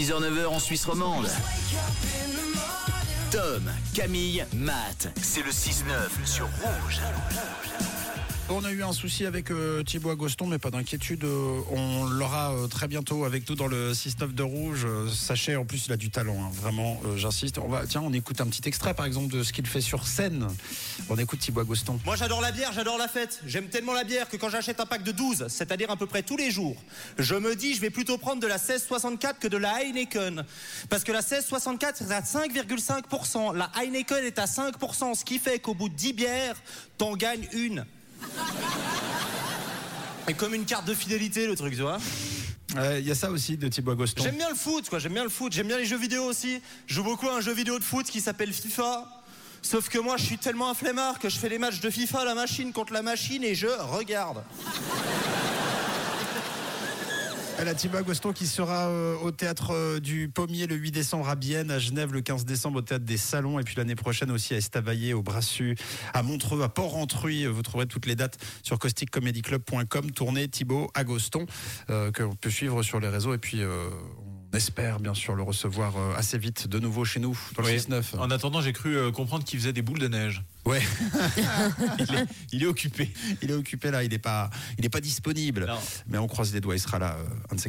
6h-9h en Suisse romande. Tom, Camille, Matt, c'est le 6-9 sur Rouge. On a eu un souci avec euh, Thibaut Agoston, mais pas d'inquiétude. euh, on l'aura euh, très bientôt avec nous dans le 6-9 de Rouge. Sachez, en plus, il a du talent, hein, vraiment, j'insiste. On va, tiens, on écoute un petit extrait, par exemple, de ce qu'il fait sur scène. On écoute Thibaut Agoston. Moi j'adore la bière, j'adore la fête. J'aime tellement la bière que quand j'achète un pack de 12, c'est-à-dire à peu près tous les jours, je me dis je vais plutôt prendre de la 1664 que de la Heineken. Parce que la 1664 c'est à 5,5%, la Heineken est à 5%, ce qui fait qu'au bout de 10 bières, t'en gagnes une. Et comme une carte de fidélité le truc, tu vois. Euh, Il y a ça aussi de Thibaut Agoston. J'aime bien le foot, quoi. J'aime bien le foot. J'aime bien les jeux vidéo aussi. Je joue beaucoup à un jeu vidéo de foot qui s'appelle FIFA. Sauf que moi, je suis tellement un flemmard que je fais les matchs de FIFA, la machine contre la machine, et je regarde. Elle a Thibaut Agoston qui sera euh, au théâtre euh, du Pommier le 8 décembre à Bienne, à Genève le 15 décembre au théâtre des Salons et puis l'année prochaine aussi à Estavayer, au Brassus, à Montreux, à Port-Rentruy. Vous trouverez toutes les dates sur causticcomedyclub.com. Tournée Thibaut Agoston euh, que on peut suivre sur les réseaux et puis euh, on espère bien sûr le recevoir euh, assez vite de nouveau chez nous dans le Oui. 6-9. En attendant, j'ai cru euh, comprendre qu'il faisait des boules de neige. Ouais, Il est, il est occupé. il est occupé là, il n'est pas, il est pas disponible. Non. Mais on croise les doigts, il sera là, euh, un de ces quatre.